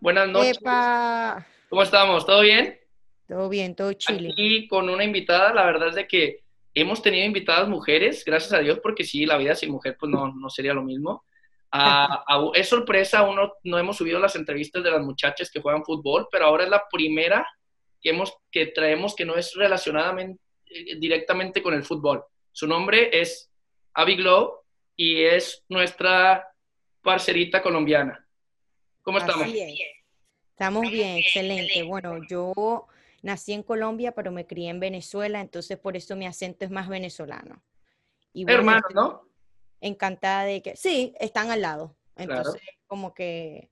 Buenas noches. Epa, ¿Cómo estamos? ¿Todo bien? todo bien, todo chile. Aquí con una invitada, la verdad es de que hemos tenido invitadas mujeres, gracias a Dios, porque sí, la vida sin mujer pues no, no sería lo mismo. Ah, ah, es sorpresa, aún no, no hemos subido las entrevistas de las muchachas que juegan fútbol, pero ahora es la primera que, hemos, que traemos que no es relacionada men- eh, directamente con el fútbol. Su nombre es Abby Glow y es nuestra parcerita colombiana. ¿Cómo estamos? Es. Estamos bien, excelente. Bueno, yo nací en Colombia, pero me crié en Venezuela, entonces por eso mi acento es más venezolano. Y bueno, Hermanos, estoy ¿no? encantada de que, sí, están al lado. Claro. Entonces, como que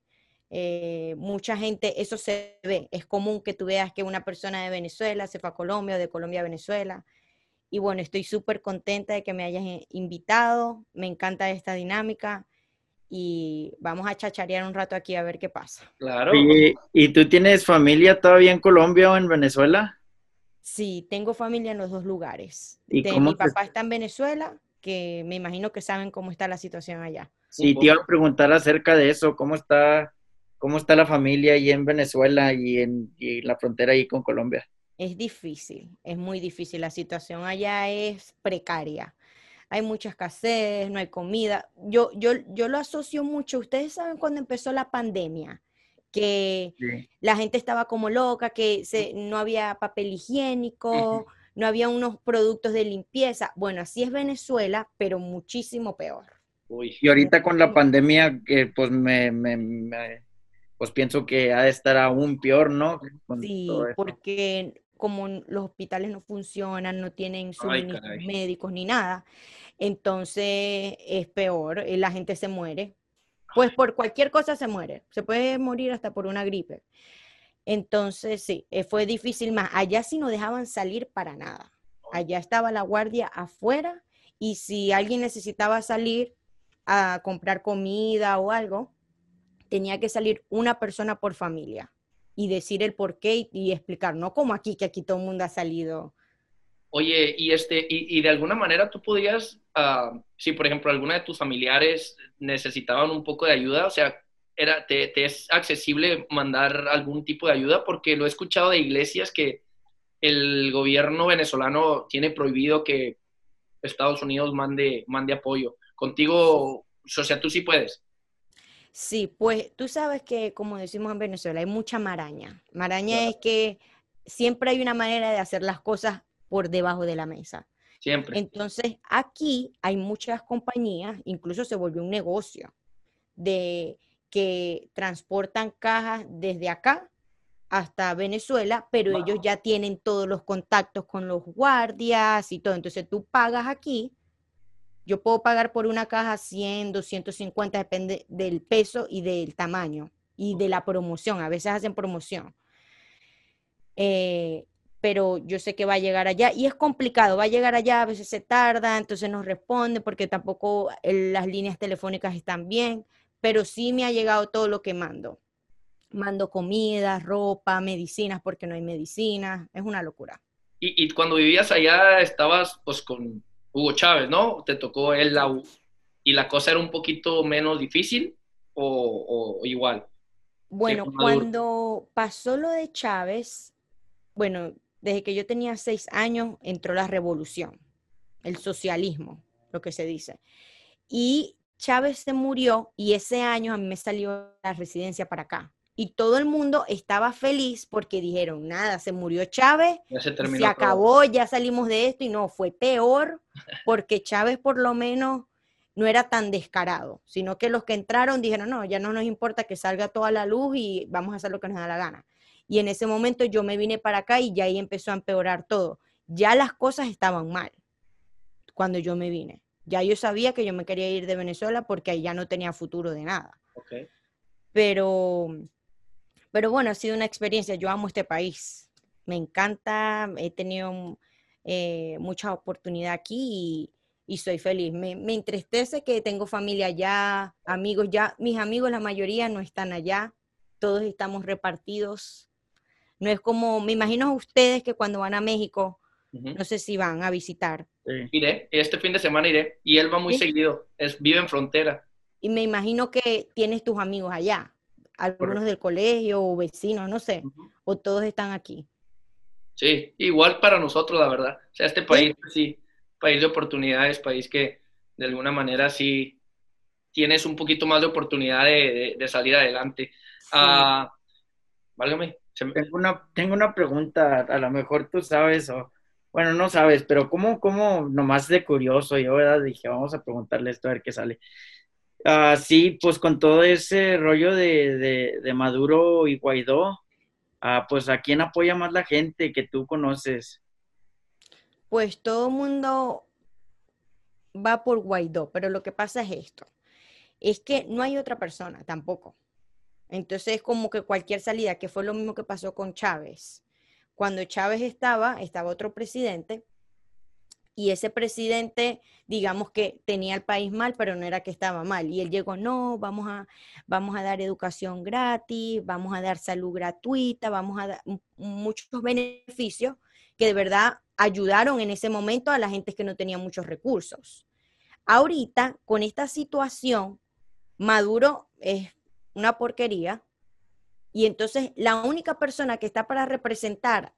eh, mucha gente, eso se ve. Es común que tú veas que una persona de Venezuela se fue a Colombia o de Colombia a Venezuela. Y bueno, estoy súper contenta de que me hayas eh, invitado. Me encanta esta dinámica y vamos a chacharear un rato aquí a ver qué pasa. Claro. Oye, ¿y tú tienes familia todavía en Colombia o en Venezuela? Sí, tengo familia en los dos lugares. ¿Y De- cómo mi te- papá está en Venezuela, que me imagino que saben cómo está la situación allá. Sí, te iba a preguntar acerca de eso, ¿cómo está, cómo está la familia ahí en Venezuela y en y la frontera ahí con Colombia? Es difícil, es muy difícil. La situación allá es precaria. Hay mucha escasez, no hay comida. Yo, yo, yo lo asocio mucho. Ustedes saben cuando empezó la pandemia, que Sí. la gente estaba como loca, que se, no había papel higiénico, no había unos productos de limpieza. Bueno, así es Venezuela, pero muchísimo peor. Uy. Y ahorita con la pandemia, que pues me, me- me- pues pienso que ha de estar aún peor, ¿no? Con Sí, porque como los hospitales no funcionan, no tienen suministros caray. médicos ni nada, entonces es peor, y la gente se muere. Pues por cualquier cosa se muere, se puede morir hasta por una gripe. Entonces sí, eh, fue difícil más. Allá sí no dejaban salir para nada. Allá estaba la guardia afuera y si alguien necesitaba salir a comprar comida o algo, tenía que salir una persona por familia y decir el por qué y, explicar, no como aquí, que aquí todo el mundo ha salido. Oye, y este, y, de alguna manera tú podías, ah, si por ejemplo alguna de tus familiares necesitaban un poco de ayuda, o sea, era, te, te es accesible mandar algún tipo de ayuda, porque lo he escuchado de iglesias que el gobierno venezolano tiene prohibido que Estados Unidos mande, mande apoyo. Contigo, o sea, tú sí puedes. Sí, pues tú sabes que, como decimos en Venezuela, hay mucha maraña. Maraña es que siempre hay una manera de hacer las cosas por debajo de la mesa. Siempre. Entonces, aquí hay muchas compañías, incluso se volvió un negocio, de que transportan cajas desde acá hasta Venezuela, pero Wow. ellos ya tienen todos los contactos con los guardias y todo. Entonces, tú pagas aquí. Yo puedo pagar por una caja 100, 250, depende del peso y del tamaño y de la promoción. A veces hacen promoción. Eh, pero yo sé que va a llegar allá y es complicado, va a llegar allá, a veces se tarda, entonces no responde porque tampoco las líneas telefónicas están bien, pero sí me ha llegado todo lo que mando. Mando comida, ropa, medicinas porque no hay medicinas, es una locura. Y, y cuando vivías allá estabas pues con Hugo Chávez, ¿no? Te tocó él la U. ¿Y la cosa era un poquito menos difícil o, o igual? Bueno, cuando pasó lo de Chávez, bueno, desde que yo tenía seis años entró la revolución, el socialismo, lo que se dice. Y Chávez se murió y ese año a mí me salió la residencia para acá. Y todo el mundo estaba feliz porque dijeron, nada, se murió Chávez, Ya se y terminó. se todo. acabó, ya salimos de esto y no, fue peor porque Chávez por lo menos no era tan descarado, sino que los que entraron dijeron, no, ya no nos importa que salga toda la luz y vamos a hacer lo que nos da la gana. Y en ese momento yo me vine para acá y ya ahí empezó a empeorar todo. Ya las cosas estaban mal cuando yo me vine. Ya yo sabía que yo me quería ir de Venezuela porque ahí ya no tenía futuro de nada. Pero, pero bueno, ha sido una experiencia. Yo amo este país. Me encanta. He tenido eh, mucha oportunidad aquí y, y soy feliz. Me, me entristece que tengo familia allá, amigos ya. Mis amigos, la mayoría no están allá. Todos estamos repartidos. No es como, me imagino ustedes que cuando van a México, no sé si van a visitar. Sí. Iré, este fin de semana iré. Y él va muy Sí. seguido. Es, vive en frontera. Y me imagino que tienes tus amigos allá. Algunos del colegio o vecinos, no sé, o todos están aquí. Sí, igual para nosotros, la verdad. O sea, este país, pues sí, país de oportunidades, país que de alguna manera sí tienes un poquito más de oportunidad de, salir adelante. Ah, válgame. Tengo una, tengo una pregunta, a lo mejor tú sabes, o bueno, no sabes, pero ¿cómo, cómo nomás de curioso, yo ¿verdad? dije, vamos a preguntarle esto a ver qué sale. Ah, sí, pues con todo ese rollo de, de, Maduro y Guaidó, ah, pues ¿a quién apoya más la gente que tú conoces? Pues todo el mundo va por Guaidó, pero lo que pasa es esto, es que no hay otra persona tampoco. Entonces, como que cualquier salida, que fue lo mismo que pasó con Chávez. Cuando Chávez estaba, estaba otro presidente y ese presidente, digamos que tenía el país mal, pero no era que estaba mal. Y él llegó, no, vamos a, vamos a dar educación gratis, vamos a dar salud gratuita, vamos a dar muchos beneficios que de verdad ayudaron en ese momento a la gente que no tenía muchos recursos. Ahorita, con esta situación, Maduro es una porquería y entonces la única persona que está para representar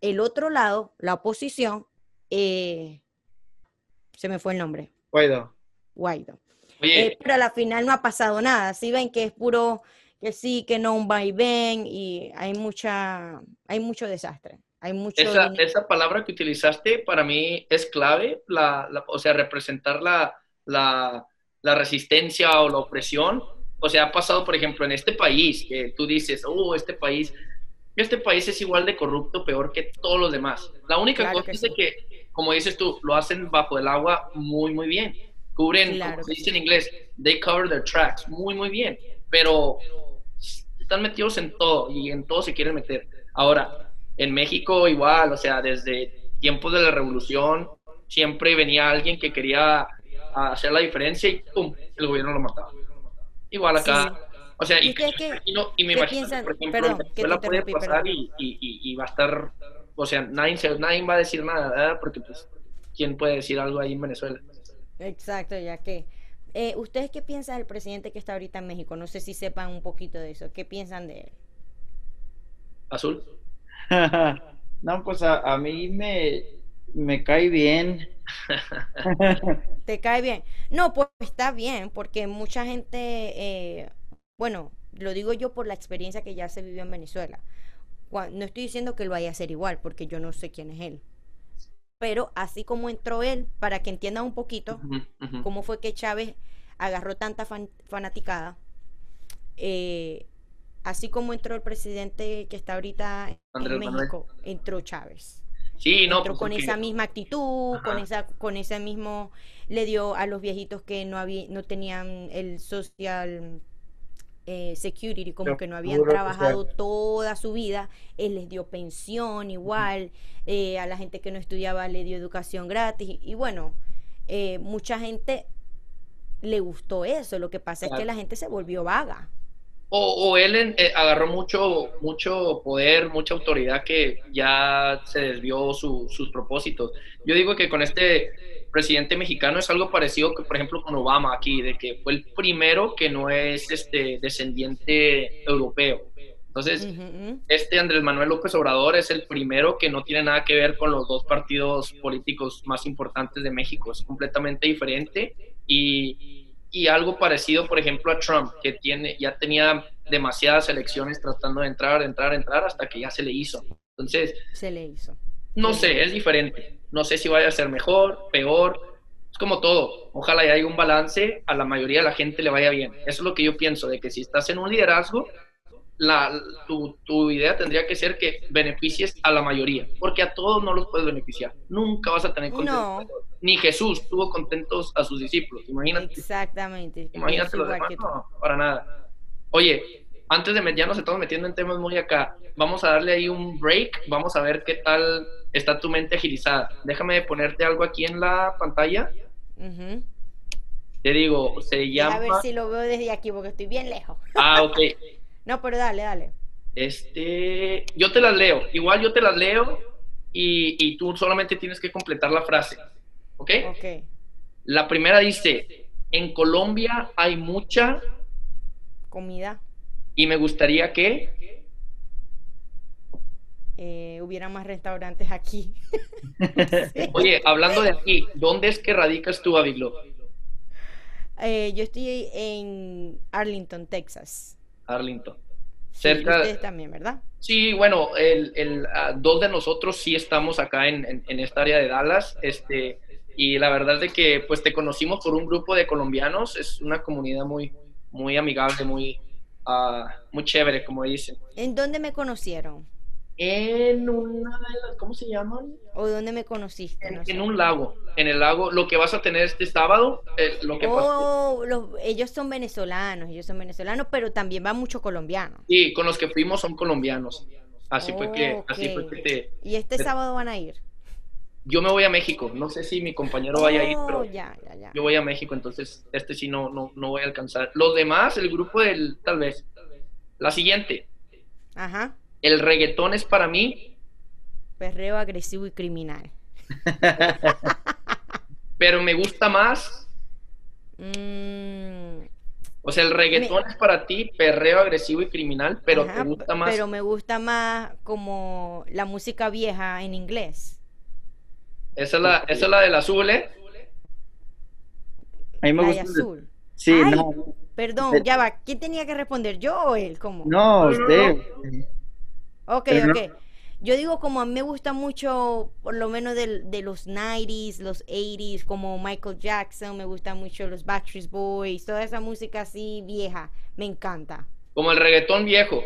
el otro lado, la oposición, eh, se me fue el nombre. Guaido. Guaido. Eh, pero a la final no ha pasado nada. Si ven que es puro que sí, que no un va y ven y hay mucha, hay mucho desastre. Hay mucho esa, esa palabra que utilizaste para mí es clave, la, o sea, representar la, la, la, resistencia o la opresión. O sea, ha pasado, por ejemplo, en este país, que tú dices, oh, este país, este país es igual de corrupto, peor que todos los demás. La única cosa es que, como dices tú, lo hacen bajo el agua muy, muy bien. Cubren, como se dice en inglés, they cover their tracks, muy, muy bien. Pero están metidos en todo y en todo se quieren meter. Ahora, en México igual, o sea, desde tiempos de la revolución, siempre venía alguien que quería hacer la diferencia y ¡pum! el gobierno lo mataba. Igual acá. O sea, y, y, me imagino, por ejemplo, perdón, Venezuela puede pasar y, y, va a estar, o sea, nadie, nadie va a decir nada, ¿verdad? Porque pues, ¿quién puede decir algo ahí en Venezuela? Exacto, ya que... Eh, ¿Ustedes qué piensan del presidente que está ahorita en México? No sé si sepan un poquito de eso. ¿Qué piensan de él? Azul. no, pues a, a mí me, me cae bien. ¿Te cae bien? No, pues está bien, porque mucha gente, eh, bueno, lo digo yo por la experiencia que ya se vivió en Venezuela. No estoy diciendo que lo vaya a hacer igual, porque yo no sé quién es él. Pero así como entró él, para que entiendan un poquito cómo fue que Chávez agarró tanta fanaticada, eh, así como entró el presidente que está ahorita en México, entró Chávez. Sí, no. Entró con esa misma actitud, con esa, con ese mismo, le dio a los viejitos que no había, no tenían el social eh, security, como que no habían trabajado toda su vida, él les dio pensión igual, eh, a la gente que no estudiaba le dio educación gratis, y, bueno, eh, mucha gente le gustó eso, lo que pasa es que la gente se volvió vaga. O, él eh, agarró mucho, mucho poder, mucha autoridad que ya se desvió sus propósitos. Yo digo que con este presidente mexicano es algo parecido que, por ejemplo, con Obama aquí, de que fue el primero que no es este descendiente europeo. Entonces, este Andrés Manuel López Obrador es el primero que no tiene nada que ver con los dos partidos políticos más importantes de México. Es completamente diferente y y algo parecido, por ejemplo, a Trump, que tiene, ya tenía demasiadas elecciones tratando de entrar, entrar, entrar, hasta que ya se le hizo. Entonces, se le hizo. No sé, es diferente. No sé si vaya a ser mejor, peor. Es como todo. Ojalá haya un balance, a la mayoría de la gente le vaya bien. Eso es lo que yo pienso, de que si estás en un liderazgo, la, tu, tu, idea tendría que ser que beneficies a la mayoría, porque a todos no los puedes beneficiar. Nunca vas a tener contentos. Ni Jesús tuvo contentos a sus discípulos, imagínate. Exactamente. Imagínate los demás, no, para nada. Oye, antes de ya nos estamos metiendo en temas muy acá, vamos a darle ahí un break, vamos a ver qué tal está tu mente agilizada. Déjame ponerte algo aquí en la pantalla. Te digo, se llama... A ver si lo veo desde aquí, porque estoy bien lejos. Ah, ok. No, pero dale, dale. Este, yo te las leo. Igual yo te las leo y, y tú solamente tienes que completar la frase. ¿Ok? Ok. La primera dice, en Colombia hay mucha... Comida. Y me gustaría que... Eh, hubiera más restaurantes aquí. Oye, hablando de aquí, ¿dónde es que radicas tú, Aviglo? Eh, yo estoy en Arlington, Texas. Arlington. Sí, Cerca- ustedes también, ¿verdad? Sí, bueno, el, el, dos de nosotros sí estamos acá en, en- en esta área de Dallas, este, y la verdad es de que pues te conocimos por un grupo de colombianos, es una comunidad muy, muy amigable, muy, ah, muy chévere, como dicen. ¿En dónde me conocieron? En una de las, ¿cómo se llaman? ¿O dónde me conociste? En, No sé. en un lago, en el lago, lo que vas a tener este sábado, eh, lo que. Oh, los- ellos son venezolanos, ellos son venezolanos, pero también va mucho colombiano. Sí, con los que fuimos son colombianos. Así fue que, Oh, así fue que te, Y este sábado van a ir. yo me voy a México, no sé si mi compañero vaya a ir, Oh, pero ya, ya, ya. yo voy a México, entonces este sí no, no, no voy a alcanzar. Los demás, el grupo del, tal vez. La siguiente, Ajá. El reggaetón es para mí, Perreo agresivo y criminal. pero me gusta más, Mm, o sea, el reggaetón es para ti, perreo agresivo y criminal, pero ajá, te gusta más. Pero me gusta más como la música vieja en inglés. Esa es la, esa es la del azul, ¿eh? A mí me La de gusta. Sí, Ay. no. Perdón, ya va. ¿Quién tenía que responder? ¿Yo o él? ¿Cómo? No, usted. Ok, Pero no- ok. Yo digo como a mí me gusta mucho, por lo menos del- de, los 90s, los 80s, como Michael Jackson, me gusta mucho los Backstreet Boys, toda esa música así vieja, me encanta. Como el reggaetón viejo.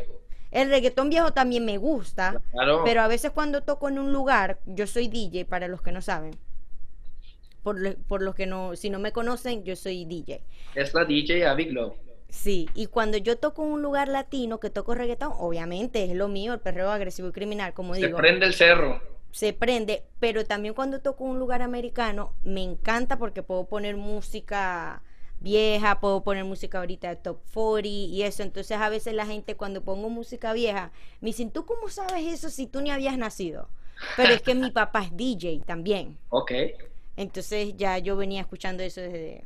El reggaetón viejo también me gusta, Claro. pero a veces cuando toco en un lugar, yo soy DJ para los que no saben. Por, lo- por los que no, si no me conocen, yo soy DJ. Es la DJ Aviglo. Sí, y cuando yo toco en un lugar latino que toco reggaetón, obviamente es lo mío, el perreo agresivo y criminal, como Se digo. prende el cerro. se prende, pero también cuando toco en un lugar americano me encanta porque puedo poner música vieja, puedo poner música ahorita de top 40 y eso, entonces a veces la gente cuando pongo música vieja me dicen, ¿tú cómo sabes eso si tú ni habías nacido? Pero es que mi papá es DJ también, Ok. entonces ya yo venía escuchando eso desde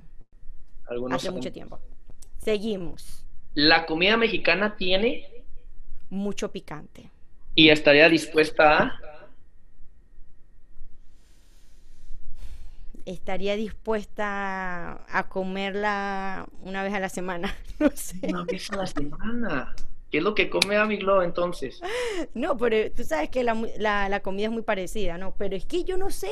Algunos hace mucho tiempo. Seguimos, La comida mexicana tiene mucho picante. y estaría dispuesta a. Estaría dispuesta a comerla una vez a la semana, no sé. Una vez a la semana. ¿Qué es lo que come Aviglo entonces? No, pero tú sabes que la, la- la comida es muy parecida, ¿no? Pero es que yo no sé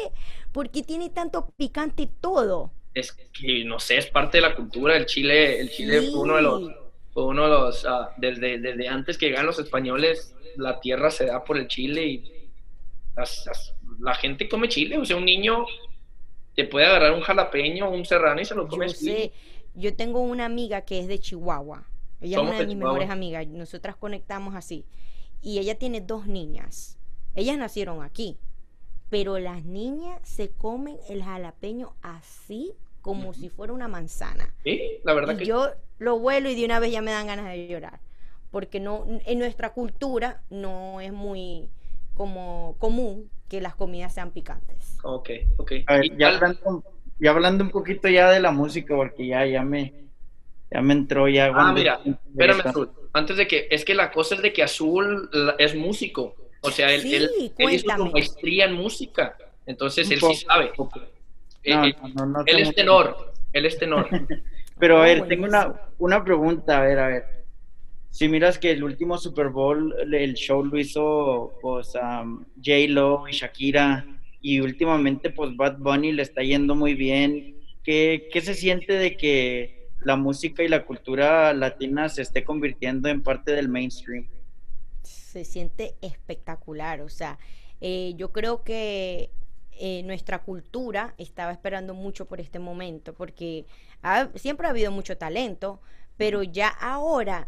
por qué tiene tanto picante todo. Es que no sé, es parte de la cultura. El chile, el chile fue uno de los, Sí. fue uno de los, ah, desde, desde antes que llegaran los españoles, la tierra se da por el chile y las- las- la gente come chile. O sea, un niño te puede agarrar un jalapeño, un serrano y se lo come Yo sé, yo tengo una amiga que es de Chihuahua. Ella Somos es una de de mis Chihuahua. mejores amigas. Nosotras conectamos así. Y ella tiene dos niñas. Ellas nacieron aquí. Pero las niñas se comen el jalapeño así como si fuera una manzana. Sí, la verdad Y que yo lo vuelo y de una vez ya me dan ganas de llorar. Porque no, en nuestra cultura no es muy como común que las comidas sean picantes. Ok, ok. A ver, ¿Y ya hablando, ya hablando un poquito ya de la música, porque ya, ya me, ya me entró ya. Ah, mira, espérame, Azul. Antes de que, es que la cosa es de que Azul es músico. O sea, él, Sí, él, él hizo su maestría en música. Entonces Un él poco, sí sabe. Eh, No, eh, no, no, no él es tenor. Él es tenor. Pero a Oh, ver, tengo una, una pregunta, a ver, a ver. Si miras que el último Super Bowl, el show lo hizo pues um, J-Lo y Shakira, y últimamente pues Bad Bunny le está yendo muy bien. ¿Qué, qué se siente de que la música y la cultura latina se esté convirtiendo en parte del mainstream? Se siente espectacular. O sea, eh, yo creo que eh, nuestra cultura estaba esperando mucho por este momento, porque ha- siempre ha habido mucho talento, pero ya ahora,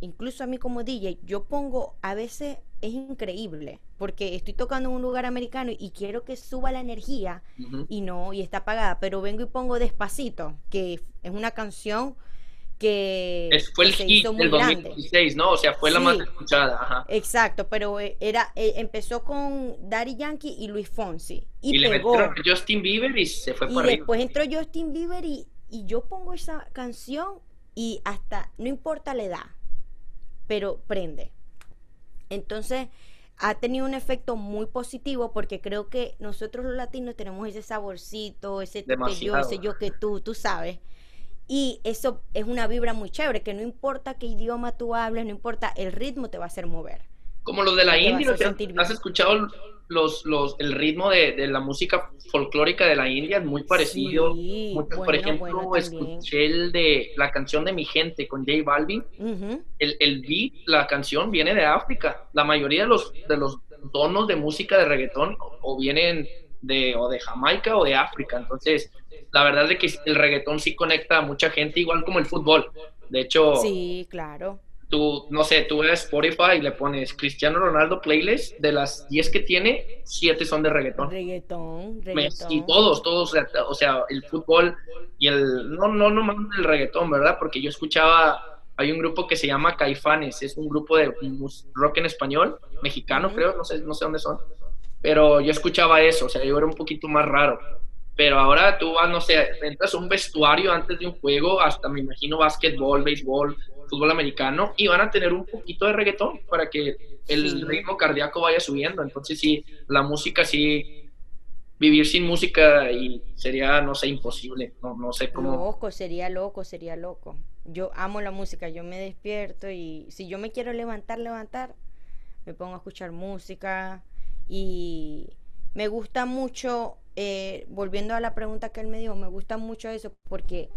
incluso a mí como DJ, yo pongo, a veces es increíble, porque estoy tocando en un lugar americano y quiero que suba la energía y no, y está apagada, pero vengo y pongo Despacito, que es una canción que, Es- fue el hit del grande. 2016, ¿no? O sea, fue la Sí. más escuchada. Ajá. Exacto, pero eh, era eh, empezó con Daddy Yankee y Luis Fonsi y, Y, pegó. Justin Bieber y se fue Y para arriba. después entró Justin Bieber y, y yo pongo esa canción y hasta no importa la edad. pero prende. Entonces, ha tenido un efecto muy positivo porque creo que nosotros los latinos tenemos ese saborcito, ese que yo, ese yo que tú, tú sabes. Y eso es una vibra muy chévere, que no importa qué idioma tú hables, no importa, el ritmo te va a hacer mover. Como los de la India, ¿has escuchado los, los, el ritmo de, la música folclórica de la India? Es muy parecido. por ejemplo, escuché el de la canción de Mi Gente con J Balvin. el, el beat, la canción viene de África. La mayoría de los, de los tonos de música de reggaetón o vienen de, o de Jamaica o de África. Entonces, la verdad es que el reggaetón sí conecta a mucha gente, igual como el fútbol. De hecho, sí, claro. Tú, no sé, tú ves Spotify y le pones Cristiano Ronaldo playlist, de las 10 que tiene, 7 son de reggaetón. Reggaetón, reggaetón. Y todos, todos, o sea, el fútbol y el, no, no, no el reggaetón, ¿verdad? Porque yo escuchaba, hay un grupo que se llama Caifanes, es un grupo de rock en español, mexicano creo, no sé, no sé dónde son pero yo escuchaba eso, o sea, yo era un poquito más raro. Pero ahora tú vas, no sé, entras a un vestuario antes de un juego, hasta me imagino básquetbol, béisbol, fútbol americano, y van a tener un poquito de reggaetón para que el ritmo cardíaco vaya subiendo. Entonces sí, la música sí, vivir sin música y sería, no sé, imposible. No, no sé cómo. Loco, sería loco, sería loco. Yo amo la música, yo me despierto y si yo me quiero levantar, levantar, me pongo a escuchar música y me gusta mucho, eh, volviendo a la pregunta que él me dio, me gusta mucho eso porque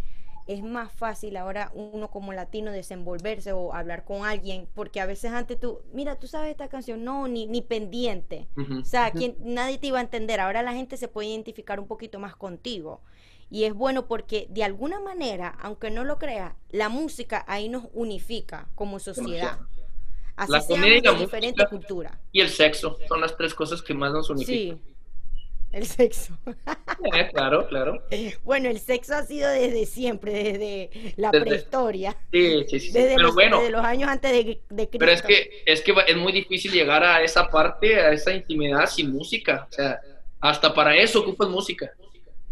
es más fácil ahora uno como latino desenvolverse o hablar con alguien, porque a veces antes tú, mira, tú sabes esta canción, no, ni, ni pendiente. O sea, quien, nadie te iba a entender. Ahora la gente se puede identificar un poquito más contigo. Y es bueno porque de alguna manera, aunque no lo creas, la música ahí nos unifica como sociedad la comedia y la diferente cultura. Y el sexo son las tres cosas que más nos unifican. Sí, el sexo. Eh, claro, claro. Bueno, el sexo ha sido desde siempre, desde la prehistoria. Sí, sí, sí. Desde, Pero los, bueno, desde los años antes de, de Cristo. Pero es que, es que es muy difícil llegar a esa parte, a esa intimidad sin música. O sea, hasta para eso ocupas música.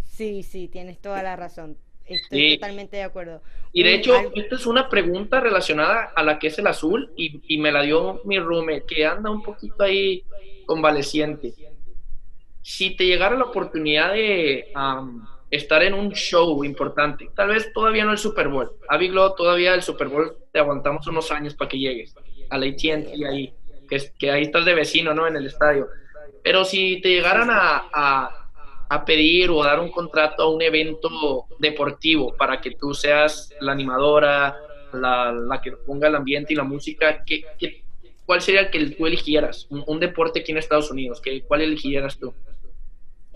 Sí, sí, tienes toda la razón. Estoy totalmente de acuerdo. Y de hecho, esta es una pregunta relacionada a la que es el azul y, y me la dio mi roommate, que anda un poquito ahí convaleciente. Si te llegara la oportunidad de estar en un show importante, tal vez todavía no el Super Bowl, a todavía el Super Bowl te aguantamos unos años para que llegues a la AT&T ahí, que, ahí estás de vecino, ¿no? En el estadio. Pero si te llegaran a a pedir o a dar un contrato a un evento deportivo para que tú seas la animadora, la, la que ponga el ambiente y la música, ¿qué, qué, cuál sería el que tú eligieras? Un, deporte aquí en Estados Unidos, ¿qué, ¿cuál eligieras tú?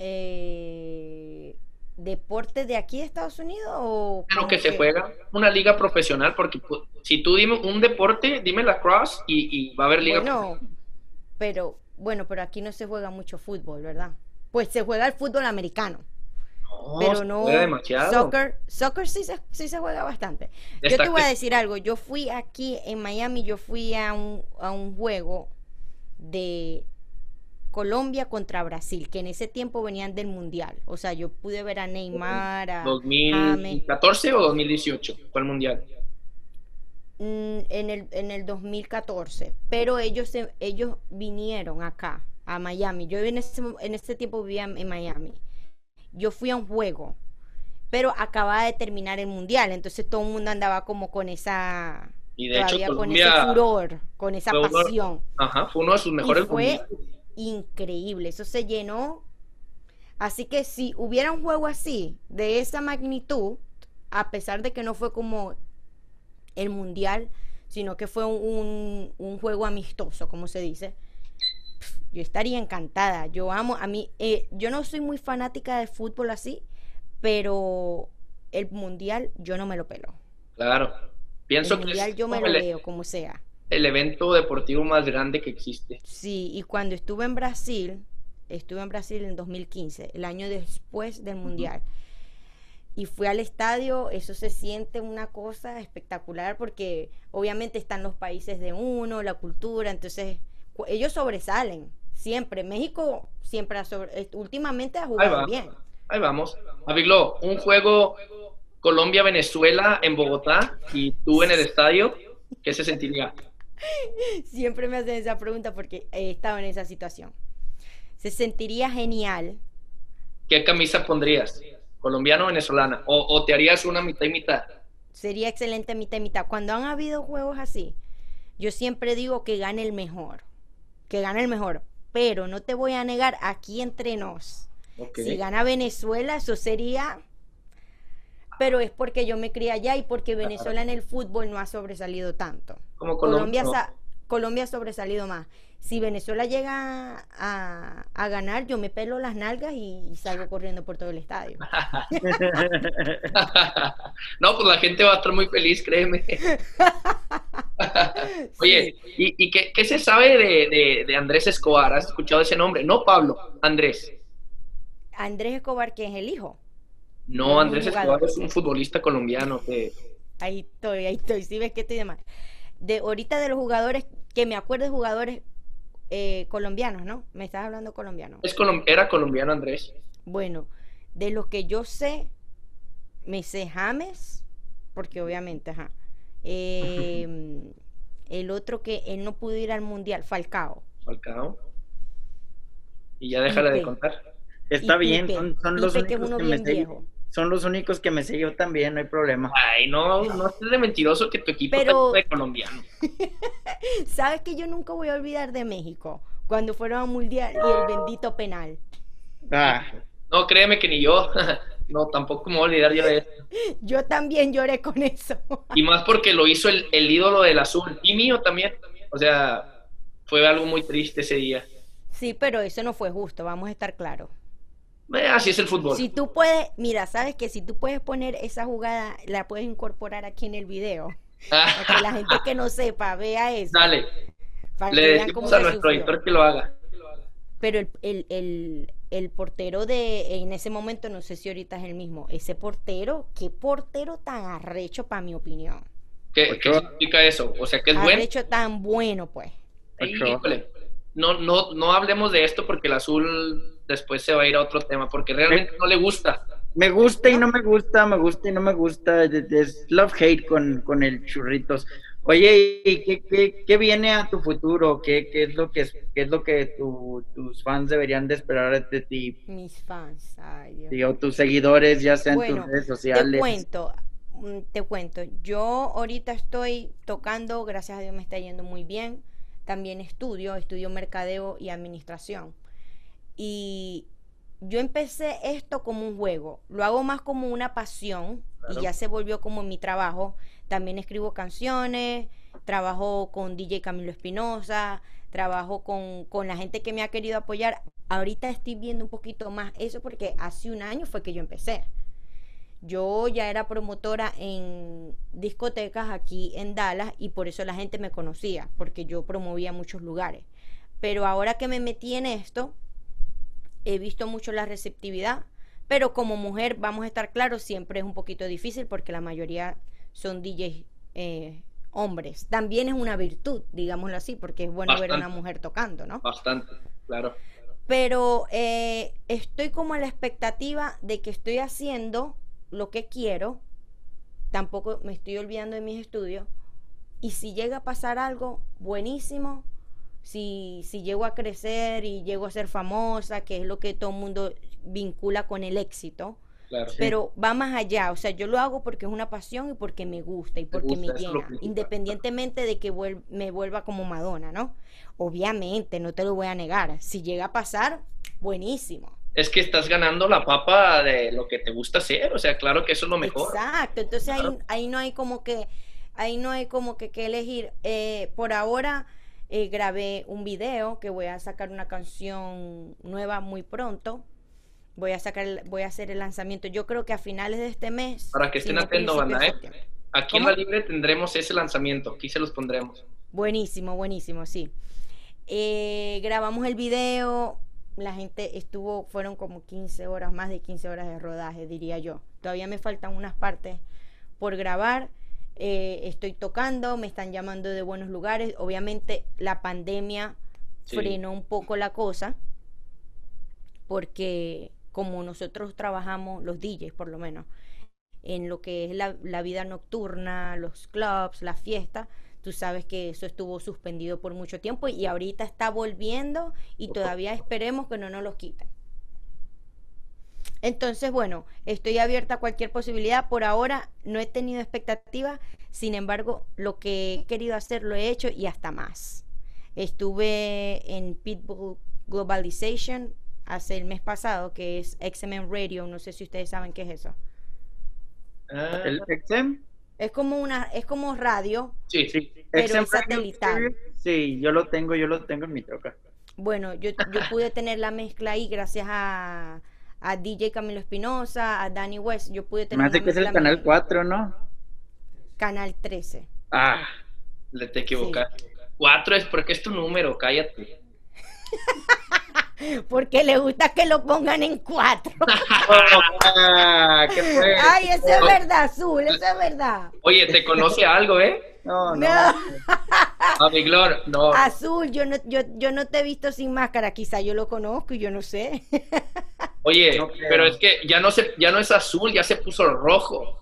Eh, ¿Deporte de aquí de Estados Unidos o...? Pero que, se juega una liga profesional, porque pues, si tú dime un deporte, dime la cross y, va a haber liga bueno, Pero, bueno, pero aquí no se juega mucho fútbol, ¿verdad? pues se juega el fútbol americano. pero no soccer, soccer sí se, sí se juega bastante. Yo te voy a decir algo, yo fui aquí en Miami, yo fui a un, a un juego de Colombia contra Brasil, que en ese tiempo venían del Mundial. O sea, yo pude ver a Neymar, a ¿2014 o 2018 fue el Mundial? Mm, en el, en el 2014, pero ellos, ellos vinieron acá a Miami. Yo en ese, en ese tiempo vivía en Miami. Yo fui a un juego, pero acababa de terminar el mundial, entonces todo el mundo andaba como con esa y de hecho, con ese furor, con esa pasión. ajá, fue uno de sus mejores. fue increíble, eso se llenó. Así que si hubiera un juego así, de esa magnitud, a pesar de que no fue como el mundial, sino que fue un, un juego amistoso, como se dice, yo estaría encantada. Yo amo, a mí, eh, yo no soy muy fanática de fútbol así, pero el mundial yo no me lo pelo. Claro, pienso el mundial yo me lo veo como sea. El evento deportivo más grande que existe. Sí, y cuando estuve en Brasil, estuve en Brasil en 2015, el año después del mundial. Y fui al estadio, eso se siente una cosa espectacular porque obviamente están los países de uno, la cultura, entonces ellos sobresalen siempre. México siempre ha sobre, últimamente ha jugado bien. Ahí vamos. Aviglo, un juego Colombia-Venezuela en Bogotá y tú en el estadio, ¿qué se sentiría? Siempre me hacen esa pregunta porque he estado en esa situación. Se sentiría genial. ¿Qué camisa pondrías? ¿Colombiana o venezolana? ¿O, o te harías una mitad y mitad? Sería excelente mitad y mitad. Cuando han habido juegos así, yo siempre digo que gane el mejor. Que gane el mejor. Pero no te voy a negar aquí entre nos. Si gana Venezuela, eso sería. Pero es porque yo me crié allá y porque Venezuela en el fútbol no ha sobresalido tanto. Como Colombia, Colombia. no. sa- Colombia ha sobresalido más. Si Venezuela llega a, a ganar, yo me pelo las nalgas y, salgo corriendo por todo el estadio. no, pues la gente va a estar muy feliz, créeme. Oye, ¿y, y qué, qué se sabe de, de- de Andrés Escobar? ¿Has escuchado ese nombre? No, Pablo, Andrés. Andrés Escobar, que es el hijo. No, Andrés. Escobar es un futbolista colombiano. que- Ahí estoy, ahí estoy. Si ves que estoy de más. De ahorita de los jugadores, que me acuerdo de jugadores eh, colombianos, ¿no? Me estás hablando colombiano. es colom- era colombiano Andrés. Bueno, de los que yo sé, me sé James, porque obviamente, ajá. Eh, el otro que él no pudo ir al mundial, Falcao. Falcao. Y ya déjale de contar. Está Y bien, Pipe, son, son los Pipe, que es uno que me bien sé. Son los únicos que me sé yo también, no hay problema. Ay, no, no estés de mentiroso que tu equipo Pero- está de colombiano. ¿Sabes que yo nunca voy a olvidar de México? Cuando fueron al mundial y el bendito penal. Ah, No, créeme que ni yo. No, tampoco me voy a olvidar yo de eso. Yo también lloré con eso. Y más porque lo hizo el, el ídolo del azul. Y mío también. O sea, fue algo muy triste ese día. Sí, pero eso no fue justo, vamos a estar claros. Eh, así es el fútbol. Si tú puedes, mira, sabes que si tú puedes poner esa jugada, la puedes incorporar aquí en el video. Para que la gente que no sepa vea eso. Dale, Para le decimos a nuestro editor que lo haga. Pero el, el, el, el portero de, en ese momento, no sé si ahorita es el mismo, ese portero, qué portero tan arrecho para mi opinión. ¿Qué, qué significa eso? O sea, que es bueno. Arrecho tan bueno, pues. Híjole. No, no, no hablemos de esto porque el azul después se va a ir a otro tema, porque realmente no le gusta. me gusta y no me gusta, me gusta y no me gusta. Es- love-hate con, con el churritos. Oye, ¿y qué, qué, qué viene a tu futuro? ¿Qué, qué es lo que, qué es lo que tu- tus fans deberían de esperar de ti? Mis fans, ay Dios. Digo, tus seguidores, ya sea en Bueno, tus redes Te sociales. cuento, mm, te cuento. Yo ahorita estoy tocando, gracias a Dios me está yendo muy bien. También estudio, estudio mercadeo y administración. Y yo empecé esto como un juego, lo hago más como una pasión Claro. y ya se volvió como mi trabajo. También escribo canciones, trabajo con DJ Camilo Espinosa, trabajo con, con la gente que me ha querido apoyar. Ahorita estoy viendo un poquito más eso porque hace un año fue que yo empecé. Yo ya era promotora en discotecas aquí en Dallas y por eso la gente me conocía, porque yo promovía muchos lugares. Pero ahora que me metí en esto, he visto mucho la receptividad, pero como mujer, vamos a estar claros, siempre es un poquito difícil porque la mayoría son DJs eh, hombres. También es una virtud, digámoslo así, porque es bueno ver a una mujer tocando, ¿no? Bastante, claro. pero eh, estoy como en la expectativa de que estoy haciendo lo que quiero, tampoco me estoy olvidando de mis estudios, y si llega a pasar algo buenísimo, si, si llego a crecer y llego a ser famosa, que es lo que todo el mundo vincula con el éxito, claro. pero va más allá, o sea, yo lo hago porque es una pasión y porque me gusta y porque gusta, me llena, independientemente de que vuel- me vuelva como Madonna, ¿no? Obviamente, no te lo voy a negar, si llega a pasar, buenísimo. Es que estás ganando la papa de lo que te gusta hacer, o sea, claro que eso es lo mejor. Exacto, entonces ahí, ahí no hay como que, ahí no hay como que, que elegir. Eh, por ahora eh, grabé un video que voy a sacar una canción nueva muy pronto. Voy a sacar, el- voy a hacer el lanzamiento. Yo creo que a finales de este mes. Para que estén atentos, banda, ¿eh? Aquí en la libre tendremos ese lanzamiento, aquí se los pondremos. Buenísimo, buenísimo, sí. Eh, grabamos el video, la gente estuvo, fueron como 15 horas, más de 15 horas de rodaje, diría yo. Todavía me faltan unas partes por grabar. Eh, estoy tocando, me están llamando de buenos lugares. Obviamente la pandemia Sí. frenó un poco la cosa, porque como nosotros trabajamos, los DJs por lo menos, en lo que es la, la vida nocturna, los clubs, las fiestas, Tú sabes que eso estuvo suspendido por mucho tiempo y ahorita está volviendo y todavía esperemos que no nos lo quiten. Entonces, bueno, estoy abierta a cualquier posibilidad. Por ahora no he tenido expectativas, sin embargo, lo que he querido hacer lo he hecho y hasta más. Estuve en Pitbull Globalization hace el mes pasado, que es XMM Radio, no sé si ustedes saben qué es eso. Ah. ¿El XM? Es como una, es como radio, Sí, sí. pero XM es satelital. Sí, yo lo tengo, yo lo tengo en mi troca. Bueno, yo, yo pude tener la mezcla ahí gracias a, a DJ Camilo Espinosa, a Danny West. Yo pude tener Me hace que es el canal mía. 4, ¿no? Canal 13. Ah, Le te equivocaste. Cuatro es porque es tu número, cállate. Porque le gusta que lo pongan en cuatro. ah, ¿qué fue? Ay, eso es verdad, Azul, eso es verdad. Oye, ¿te conoce algo, eh? No, no. No, A mi Glor, no. Azul, yo no, yo, yo no te he visto sin máscara, quizá yo lo conozco y yo no sé. Oye, No pero es que ya no se, ya no es azul, ya se puso rojo.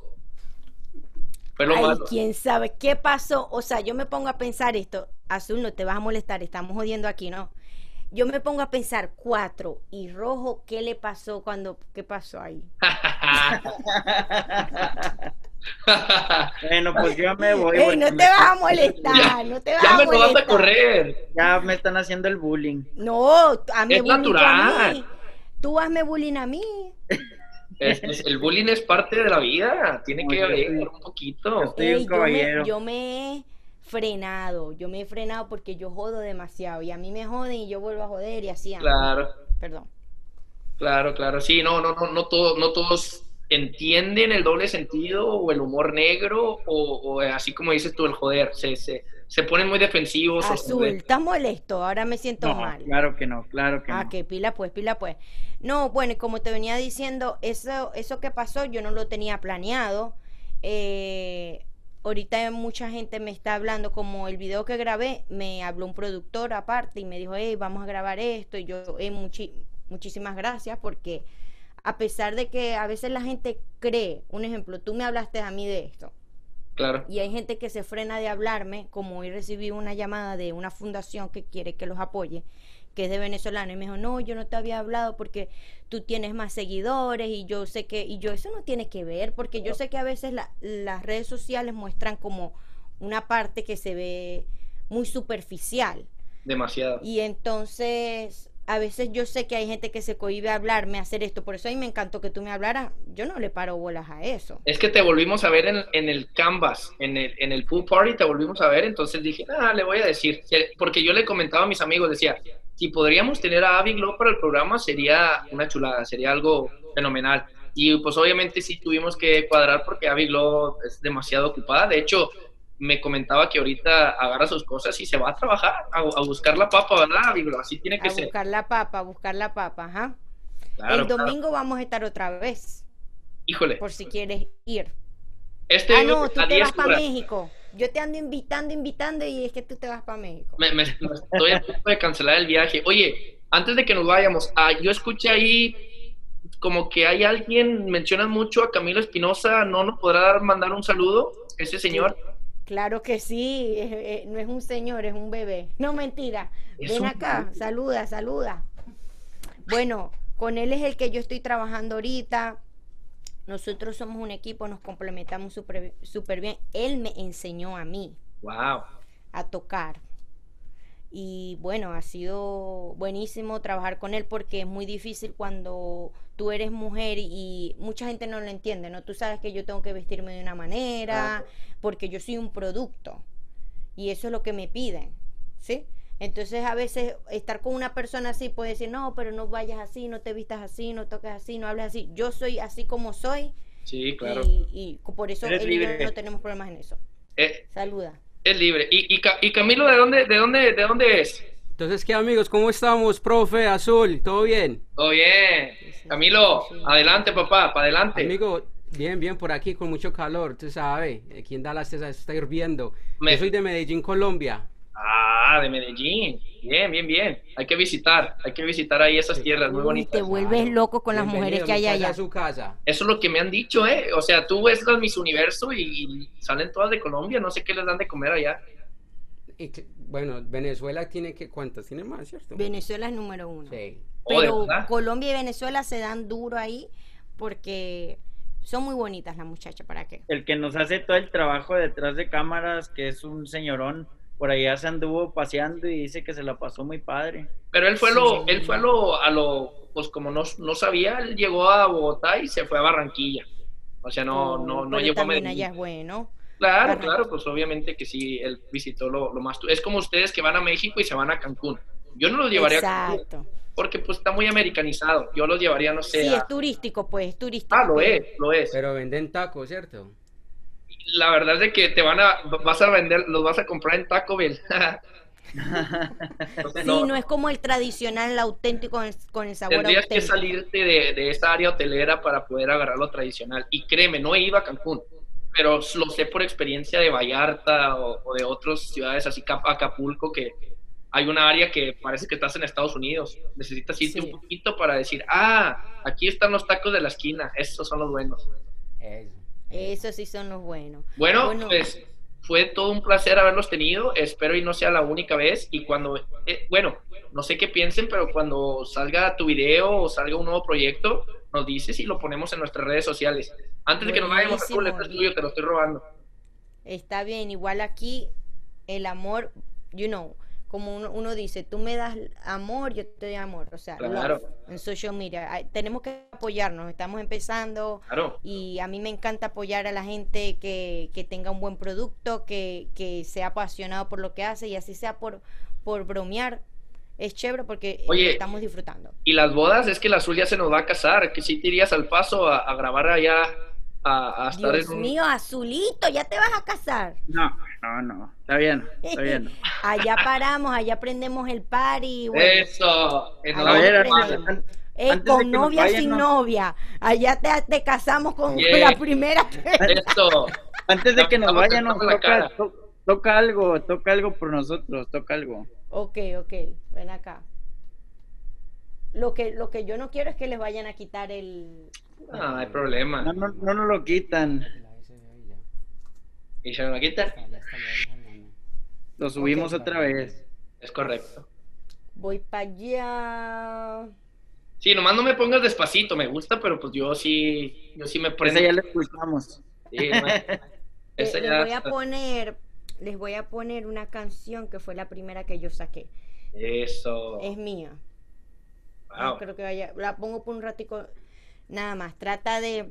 Lo Ay, malo. quién sabe qué pasó. O sea, yo me pongo a pensar esto. Azul, no te vas a molestar, estamos jodiendo aquí, ¿no? Yo me pongo a pensar, cuatro y rojo, ¿qué le pasó cuando, qué pasó ahí? Bueno, pues yo me voy. Ey, no me- te vas a molestar, no te vas ya a me lo vas a molestar. correr. Ya me están haciendo el bullying. No, hazme Es bullying tú a natural. mí. Tú hazme bullying a mí. Es- es- el bullying es parte de la vida. Tiene que haber un poquito. Ey, yo, me, yo me he frenado, yo me he frenado porque yo jodo demasiado y a mí me joden y yo vuelvo a joder y así. Claro, Perdón. claro, claro. Sí, no, no, no, no, todo, no todos entienden el doble sentido o el humor negro o, o así como dices tú, el joder. Se, se, se ponen muy defensivos. Azul, estás molesto, ahora me siento No, mal. claro que no, claro que Ah, no. que pila pues, pila pues. No, bueno, y como te venía diciendo, eso, eso que pasó yo no lo tenía planeado. Eh, ahorita mucha gente me está hablando, como el video que grabé, me habló un productor aparte y me dijo, hey, vamos a grabar esto. Y yo, "Hey, muchi- muchísimas gracias porque a pesar de que a veces la gente cree, un ejemplo, tú me hablaste a mí de esto. Claro. Y hay gente que se frena de hablarme, como hoy recibí una llamada de una fundación que quiere que los apoye, que es de venezolano, y me dijo, no, yo no te había hablado porque tú tienes más seguidores y yo sé que, y yo eso no tiene que ver, porque yo sé que a veces la- las redes sociales muestran como una parte que se ve muy superficial. Demasiado. Y entonces, a veces yo sé que hay gente que se cohíbe a hablarme, a hacer esto, por eso a mí me encantó que tú me hablaras, yo no le paro bolas a eso. Es que te volvimos a ver en, en el canvas, en el, en el pool party te volvimos a ver, entonces dije, ah, le voy a decir, Que- porque yo le comentaba a mis amigos, decía, si podríamos tener a Abby Glow para el programa sería una chulada, sería algo fenomenal. Y pues obviamente sí tuvimos que cuadrar porque Glow es demasiado ocupada, de hecho me comentaba que ahorita agarra sus cosas y se va a trabajar, a, a buscar la papa, ¿verdad, Glow? Así tiene que A ser. buscar la papa, a buscar la papa, ajá. Claro, el claro. domingo vamos a estar otra vez, Híjole, por si quieres ir. este Ah, no, tú a te 10 vas para. México. Yo te ando invitando, invitando y es que tú te vas para México. Me, me- me estoy a punto de cancelar el viaje. Oye, antes de que nos vayamos, ah, yo escuché ahí como que hay alguien, mencionan mucho a Camilo Espinosa, ¿no nos podrá dar- mandar un saludo? Ese señor. Claro que sí, es- es- no es un señor, es un bebé. No, mentira. Es Ven acá, bebé. saluda, saluda. Bueno, con él es el que yo estoy trabajando ahorita. Nosotros somos un equipo, nos complementamos súper súper bien. Él me enseñó a mí. Wow. a tocar. Y bueno, ha sido buenísimo trabajar con él porque es muy difícil cuando tú eres mujer y mucha gente no lo entiende, ¿no? Tú sabes que yo tengo que vestirme de una manera porque yo soy un producto y eso es lo que me piden, ¿sí? Entonces a veces estar con una persona así puede decir, no, pero no vayas así, no te vistas así, no toques así, no hables así. Yo soy así como soy Sí, claro. y, y por eso Eres él y yo libre. no tenemos problemas en eso. Eh, Saluda. es libre. ¿Y, y, Ca- y Camilo de dónde, de dónde, de dónde es? Entonces, ¿qué amigos? ¿Cómo estamos, profe Azul? ¿Todo bien? Todo bien. Camilo, adelante, papá, para adelante. Amigo, bien, bien por aquí con mucho calor, tú sabes. Aquí en Dallas se está hirviendo. Me- Yo soy de Medellín, Colombia. Ah, de Medellín. Bien, bien, bien. Hay que visitar, hay que visitar ahí esas tierras muy Uy, bonitas. te vuelves loco con las mujeres que hay allá. su casa. Eso es lo que me han dicho, ¿eh? O sea, tú ves las Miss Universo y salen todas de Colombia, no sé qué les dan de comer allá. y que- bueno, Venezuela tiene que, ¿cuántas? Tiene más, ¿cierto? Venezuela es número uno. Sí. Oh, ¿de Pero? Colombia y Venezuela se dan duro ahí porque son muy bonitas las muchachas, ¿para qué? El que nos hace todo el trabajo detrás de cámaras, que es un señorón, por allá se anduvo paseando y dice que se la pasó muy padre. Pero él fue, lo, Sí. él fue a lo, a lo, pues como no, no sabía, él llegó a Bogotá y se fue a Barranquilla. O sea, no, Oh, no, no llegó a Medellín. allá es bueno. Claro, Barranquilla. claro, pues obviamente que sí, él visitó lo, lo más... tu- Es como ustedes que van a México y se van a Cancún. Yo no los llevaría a Cancún Exacto. porque pues está muy americanizado. Yo los llevaría, no sé, Sí, a- es turístico, pues, es turístico. Ah, lo es, lo es. Pero venden tacos, ¿cierto? La verdad es de que te van a, vas a vender, los vas a comprar en Taco Bell. Entonces, Sí, no es como el tradicional, el auténtico con el, con el sabor Tendrías que salirte de, de esa área hotelera para poder agarrar lo tradicional. Y créeme, no he ido a Cancún, pero lo sé por experiencia de Vallarta o, o de otras ciudades así, Cap- Acapulco, que hay una área que parece que estás en Estados Unidos. Necesitas irte Sí. un poquito para decir, ah, aquí están los tacos de la esquina, estos son los buenos. Eso. Sí son los buenos. Bueno, Bueno. pues fue todo un placer haberlos tenido. Espero y no sea la única vez. Y cuando, eh, bueno, no sé qué piensen, pero cuando salga tu video o salga un nuevo proyecto, nos dices y lo ponemos en nuestras redes sociales. Antes de que nos vayamos. Arturo, este es tuyo, te lo estoy robando. Está bien, igual aquí el amor, you know, como uno, uno dice, tú me das amor, yo te doy amor, o sea, Claro. love en social media. Tenemos que apoyarnos, estamos empezando Claro. y a mí me encanta apoyar a la gente que, que tenga un buen producto, que, que sea apasionado por lo que hace y así sea por, por bromear. Es chévere porque Oye, lo estamos disfrutando. Y las bodas, es que la azul ya se nos va a casar. Que si te irías al paso a, a grabar allá, a, a estar Dios en un. mío, Azulito, ya te vas a casar. No, no, no. Está bien, está bien. Allá paramos, allá prendemos el party. bueno. Eso. en la ver, Eh, con novia vayan, sin no. novia. Allá te, te casamos con Yeah. la primera. Eso. antes de que nos vayan, nos toca, to- toca algo, toca algo por nosotros, toca algo. ok, ok, ven acá. Lo que, lo que yo no quiero es que les vayan a quitar el... Ah, No hay problema. No, no, no nos lo quitan. Y se me va a quitar. Lo subimos otra vez. Es correcto. Voy para allá. Sí, nomás no me pongas despacito, me gusta, pero pues yo sí, yo sí me prendo. Esa ya la escuchamos. Sí, Eh, esa les ya voy a poner... Les voy a poner una canción que fue la primera que yo saqué. Eso. Es mía. Wow. No creo que vaya. La pongo por un ratico. Nada más. Trata de.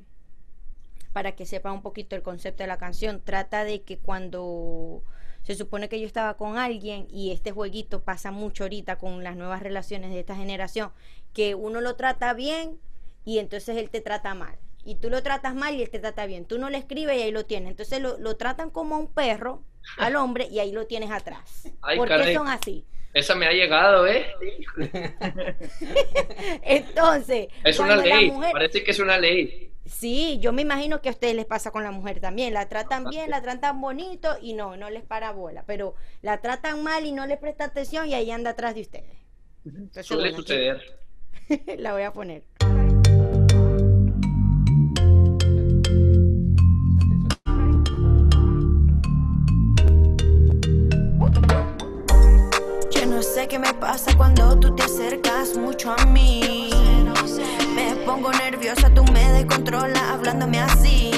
Para que sepa un poquito el concepto de la canción. Trata de que cuando se supone que yo estaba con alguien y este jueguito pasa mucho ahorita con las nuevas relaciones de esta generación, que uno lo trata bien y entonces él te trata mal. Y tú lo tratas mal y él te trata bien. Tú no le escribes y ahí lo tienes. Entonces lo, lo tratan como a un perro al hombre y ahí lo tienes atrás. Ay, ¿Por qué son así? Esa me ha llegado, ¿eh? Entonces, Es una ley, mujer- parece que es una ley. Sí, yo me imagino que a ustedes les pasa con la mujer también. La tratan bien, la tratan bonito y no, no les para bola. Pero la tratan mal y no les presta atención y ahí anda atrás de ustedes. Entonces, Suele bueno, suceder. la voy a poner. Sé qué me pasa cuando tú te acercas mucho a mí. Me pongo nerviosa, tú me descontrolas hablándome así.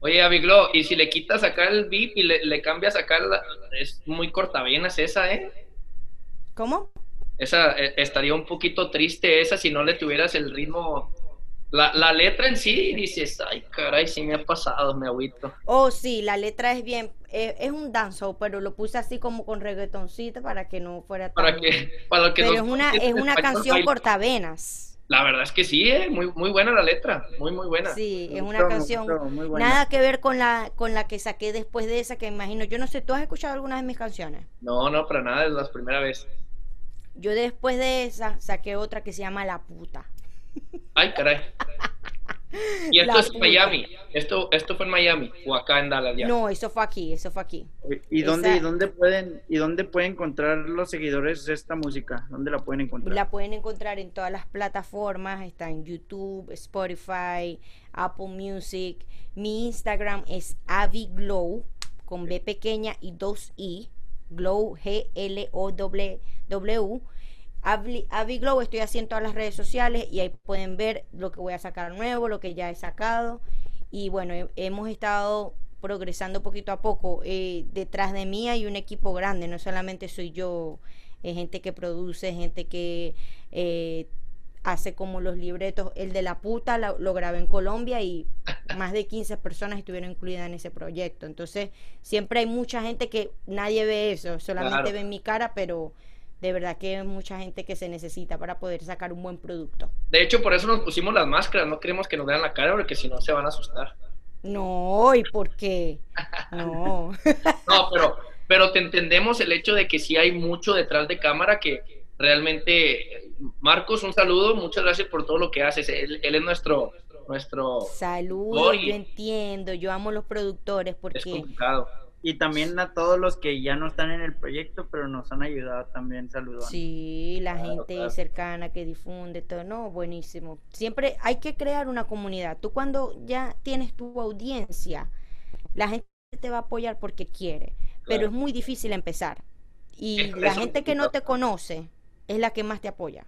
Oye, Aviglo, y si le quitas acá el beat y le, le cambias acá, la- es muy cortavenas esa, ¿eh? ¿Cómo? Esa eh, estaría un poquito triste esa si no le tuvieras el ritmo. La, la letra en sí dices, ay, caray, sí me ha pasado, me agüito. Oh, sí, la letra es bien, eh, es un danzo, pero lo puse así como con reggaetoncito para que no fuera tan... Para que, para que Pero es una, es una canción cortavenas. La verdad es que sí, ¿eh? muy, muy buena la letra, muy, muy buena. Sí, es una canción gustó, nada que ver con la con la que saqué después de esa, que imagino, yo no sé, ¿tú has escuchado alguna de mis canciones? No, no, para nada, es la primera vez. Yo después de esa saqué otra que se llama La puta. Ay, caray. Y esto La es puta. Miami. Esto, esto fue en Miami o acá en Dallas ya. No, eso fue aquí, eso fue aquí. ¿Y dónde, Esa- y dónde pueden y dónde pueden encontrar los seguidores de esta música? ¿Dónde la pueden encontrar? La pueden encontrar en todas las plataformas, está en YouTube, Spotify, Apple Music. Mi Instagram es aviglow con B pequeña y dos I, glow G L O W W. Aviglow estoy haciendo todas las redes sociales y ahí pueden ver lo que voy a sacar nuevo, lo que ya he sacado. Y bueno, he- hemos estado progresando poquito a poco. Eh, detrás de mí hay un equipo grande, no solamente soy yo, eh, gente que produce, gente que eh, hace como los libretos. El de la puta la- lo grabé en Colombia y más de 15 personas estuvieron incluidas en ese proyecto. Entonces, siempre hay mucha gente que nadie ve eso, solamente Claro. ven mi cara, pero de verdad que hay mucha gente que se necesita para poder sacar un buen producto. De hecho, por eso nos pusimos las máscaras. No queremos que nos vean la cara porque si no se van a asustar. No, ¿y por qué? No. No, pero, pero te entendemos el hecho de que sí hay mucho detrás de cámara que realmente. Marcos, un saludo. Muchas gracias por todo lo que haces. Él, él es nuestro, nuestro. Saludos, yo entiendo, yo amo los productores Es porque complicado. Y también a todos los que ya no están en el proyecto, pero nos han ayudado también saludando. sí, la Claro, gente claro. cercana que difunde todo, no, buenísimo. Siempre hay que crear una comunidad. Tú cuando ya tienes tu audiencia, la gente te va a apoyar porque quiere, pero es muy difícil empezar. Y la gente que no te conoce es la que más te apoya.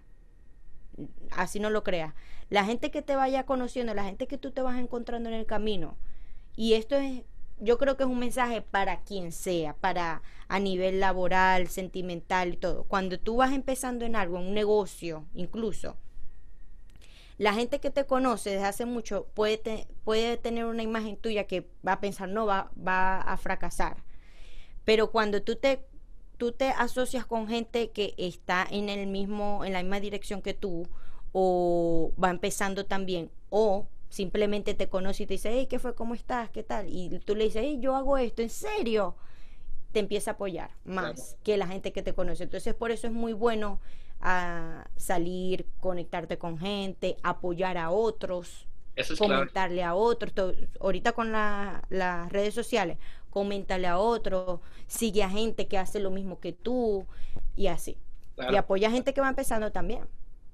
Así no lo creas. La gente que te vaya conociendo, la gente que tú te vas encontrando en el camino. Y esto es, yo creo que es un mensaje para quien sea, para a nivel laboral, sentimental y todo. Cuando tú vas empezando en algo, en un negocio incluso, la gente que te conoce desde hace mucho puede, puede tener una imagen tuya que va a pensar, no, va, va a fracasar. Pero cuando tú te, tú te asocias con gente que está en el mismo, en la misma dirección que tú, o va empezando también, o simplemente te conoce y te dice, hey, ¿qué fue? ¿Cómo estás? ¿Qué tal? Y tú le dices, hey, yo hago esto, ¿en serio? Te empieza a apoyar más que la gente que te conoce. Entonces, por eso es muy bueno ah, salir, conectarte con gente, apoyar a otros Eso es comentarle a otros. Ahorita con la- las redes sociales, coméntale a otros, sigue a gente que hace lo mismo que tú y así. Claro. Y apoya a gente que va empezando también.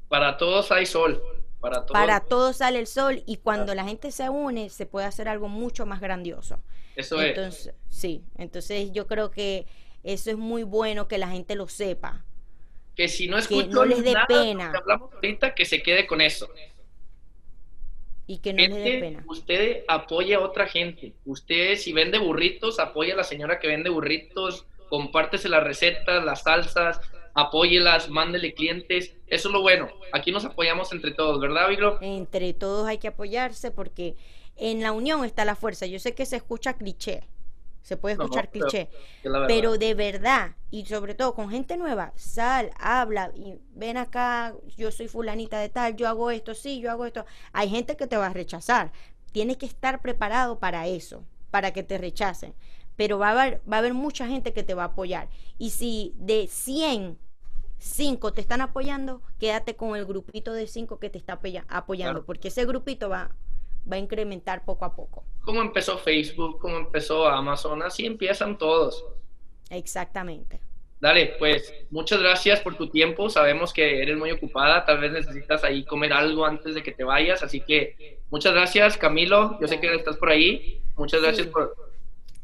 Para todos hay sol. Para todos. Para todos sale el sol y cuando la gente se une se puede hacer algo mucho más grandioso. Eso es. Sí, entonces yo creo que eso es muy bueno que la gente lo sepa. Que si no escuchó no les dé nada pena. que hablamos ahorita, que se quede con eso. Y que no les dé Gente, pena. usted apoya a otra gente. Usted, si vende burritos, apoya a la señora que vende burritos, compártese las recetas, las salsas, apóyelas, mándele clientes. Eso es lo bueno. Aquí nos apoyamos entre todos, ¿verdad, Viglo? Entre todos hay que apoyarse porque en la unión está la fuerza. Yo sé que se escucha cliché, se puede escuchar pero- cliché, verdad. pero de verdad, y sobre todo con gente nueva, sal, habla y ven acá, yo soy fulanita de tal, yo hago esto, sí, yo hago esto. Hay gente que te va a rechazar. Tienes que estar preparado para eso, para que te rechacen. Pero va a haber, va a haber mucha gente que te va a apoyar. Y si de 100, 5 te están apoyando, quédate con el grupito de 5 que te está apoya- apoyando, Claro. porque ese grupito va, va a incrementar poco a poco. Cómo empezó Facebook, cómo empezó Amazon, así empiezan todos. Exactamente. Dale, pues muchas gracias por tu tiempo. Sabemos que eres muy ocupada, tal vez necesitas ahí comer algo antes de que te vayas, así que muchas gracias, Camilo. Yo sé que estás por ahí. Muchas gracias Sí. por.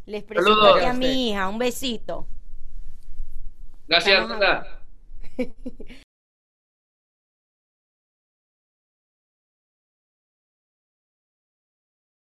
Les presento Saludos. aquí a mi hija, un besito. Gracias.